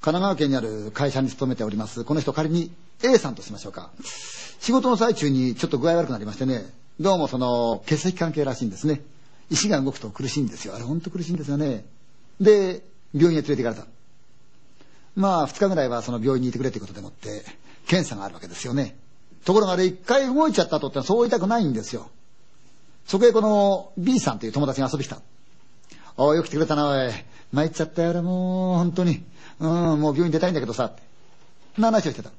神奈川県にある会社に勤めております。この人仮に A さんとしましょうか。仕事の最中にちょっと具合悪くなりましてね、どうもその血液関係らしいんですね。石が動くと苦しいんですよ。あれほんと苦しいんですよね。で、病院へ連れて行かれた。まあ、2日ぐらいはその病院にいてくれということでもって、検査があるわけですよね。ところがあれ、一回動いちゃった後ってそう言いたくないんですよ。そこへこの B さんという友達が遊びに来た。おい、よく来てくれたな、おい。参っちゃったよ、俺もう、本当に。うん、もう病院出たいんだけどさ、って。な話をしてた。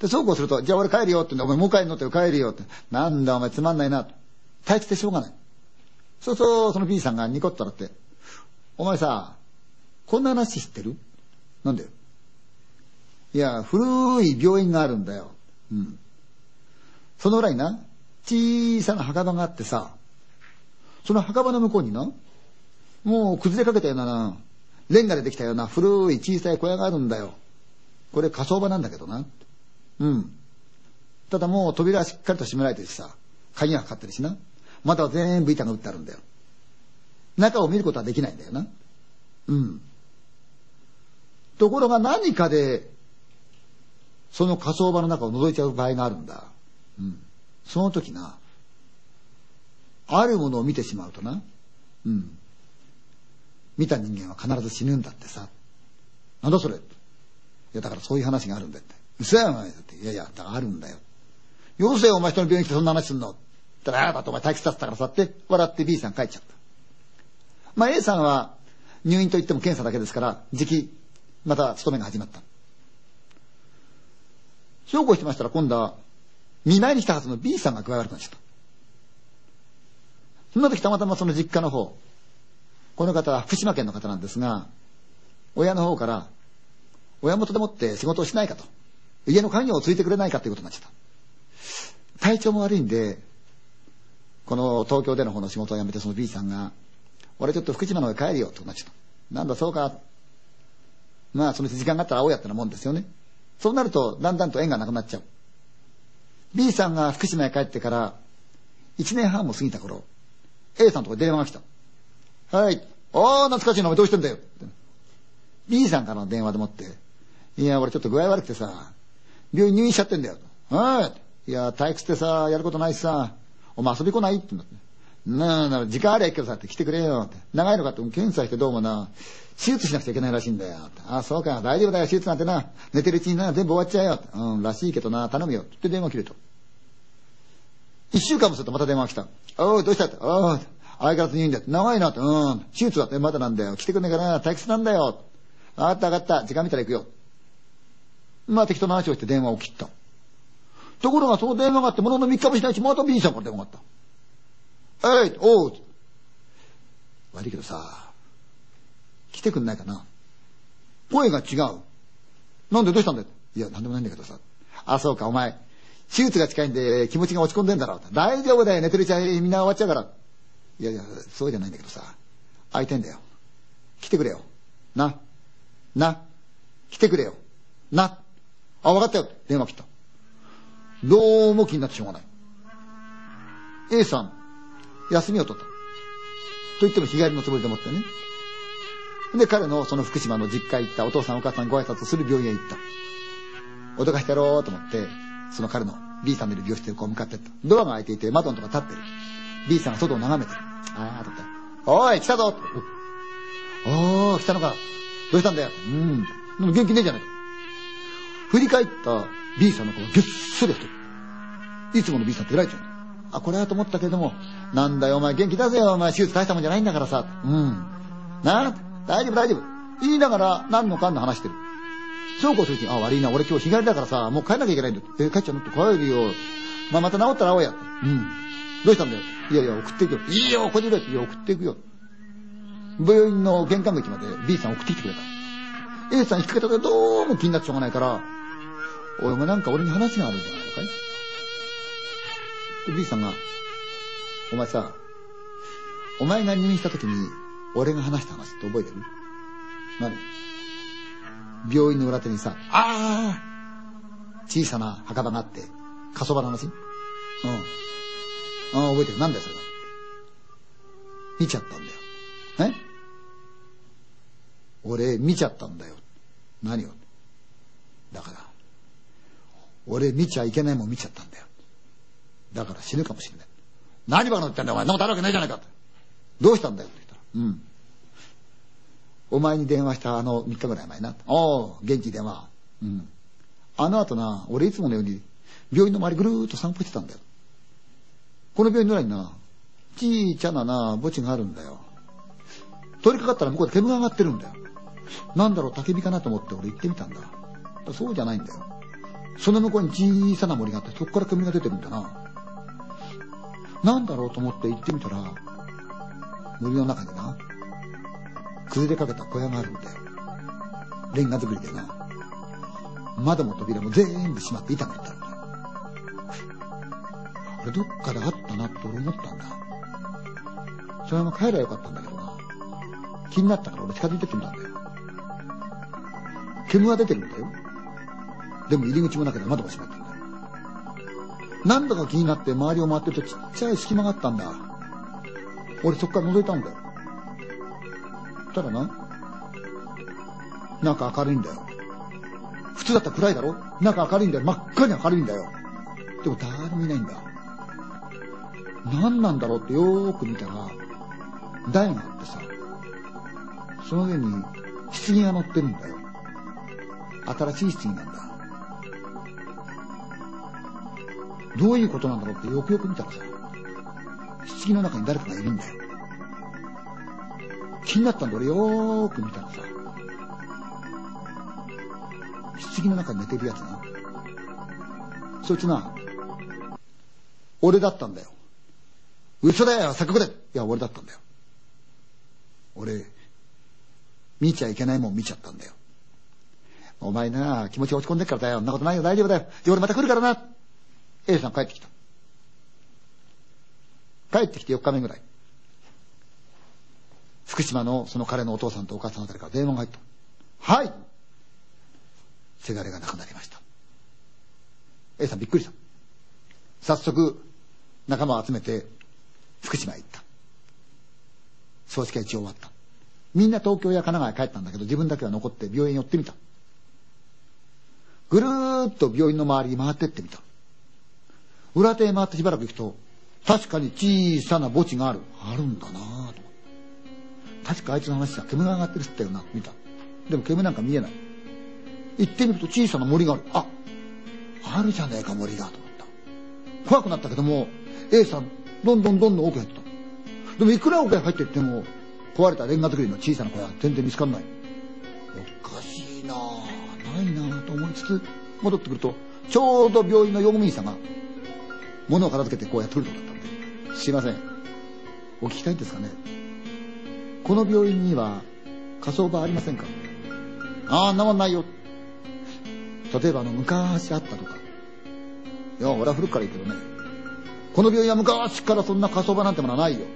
で、そうこうすると、じゃあ俺帰るよって、お前もう帰るのって帰るよって。なんだお前つまんないな、と。退屈でしょうがない。そうそう、その B さんがニコッと笑って、お前さ、こんな話知ってる？なんでいや、古い病院があるんだよ。うん。その裏にな、小さな墓場があってさ、その墓場の向こうにな、もう崩れかけたようなな、レンガでできたような古い小さい小屋があるんだよ。これ火葬場なんだけどな。うん。ただもう扉はしっかりと閉められてるしさ、鍵がかかってるしな。まだ全部板が打ってあるんだよ。中を見ることはできないんだよな。うん。ところが何かで、その火葬場の中を覗いちゃう場合があるんだ。うん。その時な、あるものを見てしまうとな、うん。見た人間は必ず死ぬんだってさ。なんだそれいや、だからそういう話があるんだって。嘘やお前だって。いやいや、だからあるんだよ。よせよ、お前人の病院来てそんな話すんの。ったら、ああだとお前退屈させたからさって、笑って B さん帰っちゃった。まあ A さんは入院といっても検査だけですから、時期、また勤めが始まった。そうこうしてましたら今度は、見舞いに来たはずの B さんが具合悪くなっちゃった。そんな時たまたまその実家の方、この方は福島県の方なんですが、親の方から、親元でもって仕事をしないかと。家の家業をついてくれないかということになっちゃった。体調も悪いんで、この東京での方の仕事を辞めてその B さんが、俺ちょっと福島の方へ帰るよってなっちゃった。なんだそうか。まあその時間があったら会おうやったなもんですよね。そうなるとだんだんと縁がなくなっちゃう。B さんが福島へ帰ってから1年半も過ぎた頃、A さんとこに電話が来た。はい。ああ、懐かしいのお前どうしてんだよ。B さんからの電話でもって、いや、俺ちょっと具合悪くてさ、病院入院しちゃってんだよ。はい。いや、退屈ってさ、やることないしさ、お前遊び来ないって言うんだって。なあ、なあ、時間ありゃいいけどさって来てくれよって。長いのかって、検査してどうもな、手術しなくちゃいけないらしいんだよ。ああ、そうか、大丈夫だよ、手術なんてな。寝てるうちにな、全部終わっちゃうよ。うん、らしいけどな、頼むよ。って電話切れと。一週間もするとまた電話が来た。おい、どうしたって。おい、相変わらず入院だって。長いなって。うん、手術だってまだなんだよ。来てくんねえかな、退屈なんだよ。わかったわかった、時間見たら行くよ。まあ適当な話をして電話を切った。ところがその電話があってものの3日もしないうちまた B さんから電話があった。えい、おう。悪いけどさ、来てくんないかな。声が違う。なんでどうしたんだよ。いや、なんでもないんだけどさ。あ、そうか、お前。手術が近いんで気持ちが落ち込んでんだろう。大丈夫だよ、寝てるうちはみんな終わっちゃうから。いやいや、そうじゃないんだけどさ。会いたいんだよ。来てくれよ。な。な。来てくれよ。な。あ、分かったよ。電話切った。どうも気になってしょうがない。A さん、休みを取った。と言っても日帰りのつもりでもってね。で、彼のその福島の実家行ったお父さんお母さんご挨拶する病院へ行った。脅かしてやろうと思って、その彼の B さんのいる病室へこう向かってった。ドアが開いていて窓のとこ立ってる。B さんが外を眺めてる。ああ、とった。おい、来たぞおお、来たのか。どうしたんだよ。うん。でも元気ねえじゃないか。振り返った B さんの顔がげっそり太る。いつもの B さんって偉いじゃん。あ、これはと思ったけども、なんだよ、お前元気出せよ、お前手術大したもんじゃないんだからさ。うん。なあ、大丈夫大丈夫。言いながら何のかんの話してる。そうこうするうちに、あ、悪いな、俺今日日帰りだからさ、もう帰んなきゃいけないんだよ。え、帰っちゃうの？って帰るよ。まあ、また治ったら会おうや。うん。どうしたんだよ？いやいや、送っていくよ。いいよ、ここにいるよ。いや、送っていくよ。病院の玄関口まで B さん送ってきてくれた。A さん引っ掛けたけどどうも気になってしょうがないから、おいもなんか俺に話があるんじゃないのかい？で ?B さんが、お前さ、お前が入院した時に俺が話した話って覚えてる？何？病院の裏手にさ、ああ小さな墓場があって、火葬場の話？うん。ああ、覚えてる。なんだよ、それは。見ちゃったんだよ。え？俺、見ちゃったんだよ。何を？だから、俺見ちゃいけないもん見ちゃったんだよ。だから死ぬかもしれない。何バカなってんだよ、お前。そんなことあるわけないじゃないか。どうしたんだよって言ったら。うん。お前に電話したあの3日ぐらい前な。おお、元気電話。うん。あの後な、俺いつものように病院の周りぐるーっと散歩してたんだよ。この病院の裏にな、ちいちゃなな、墓地があるんだよ。通りかかったら向こうで煙が上がってるんだよ。なんだろう、焚き火かなと思って俺行ってみたんだ。そうじゃないんだよ。その向こうに小さな森があって、そこから煙が出てるんだな。なんだろうと思って行ってみたら、森の中にな、崩れかけた小屋があるんだよ。レンガ作りでな。窓も扉も全部閉まって板がいったんだよ。これどっかであったなって俺思ったんだ。そのまま帰ればよかったんだけどな。気になったから俺近づいてってみたんだよ。煙が出てるんだよ。でも入り口もなければ窓も閉まってんだよ。なんだか気になって周りを回ってるとちっちゃい隙間があったんだ。俺そっから覗いたんだよ。たらな、中明るいんだよ。普通だったら暗いだろ中明るいんだよ。真っ赤に明るいんだよ。でも誰もいないんだ。何なんだろうってよーく見たら、台があってさ、その上に棺が乗ってるんだよ。新しい棺なんだ。どういうことなんだろうってよくよく見たらさ、棺の中に誰かがいるんだよ。気になったんだ俺よーく見たらさ、棺の中に寝てるやつな。そいつな、俺だったんだよ。嘘だよ、錯覚だいや、俺だったんだよ。俺、見ちゃいけないもん見ちゃったんだよ。お前な、気持ち落ち込んでっからだよ。そんなことないよ、大丈夫だよ。で、俺また来るからな。A さん帰ってきた。帰ってきて4日目ぐらい。福島のその彼のお父さんとお母さんあたりから電話が入った。はいせがれが亡くなりました。A さんびっくりした。早速、仲間を集めて、福島へ行った。葬式は一応終わった。みんな東京や神奈川へ帰ったんだけど、自分だけは残って病院に寄ってみた。ぐるーっと病院の周りに回ってってみた。裏手へ回ってしばらく行くと、確かに小さな墓地がある。あるんだな。確かあいつの話じゃ煙が上がってるって言ったよな、見た。でも煙なんか見えない。行ってみると小さな森がある。あ、あるじゃねえか森が、と思った。怖くなったけども、A さん、どんどんどんどん奥へ入ってた。でもいくら奥へ入っていっても、壊れたレンガ造りの小さな小屋全然見つかんない。おかしいなぁ、ないなぁと思いつつ、戻ってくると、ちょうど病院の用務員さんが、物を片付けてこうやってるとこだったんで、すいません。お聞きたいんですかね。この病院には火葬場ありませんか？ああ、んなもんないよ。例えばあの、昔あったとか。いや、俺は古くから言うけどね。この病院は昔からそんな火葬場なんてものはないよ。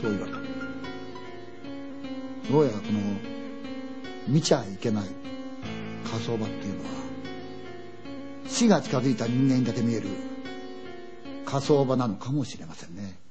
そう言われた。どうやらこの、見ちゃいけない火葬場っていうのは、死が近づいた人間にだけ見える火葬場なのかもしれませんね。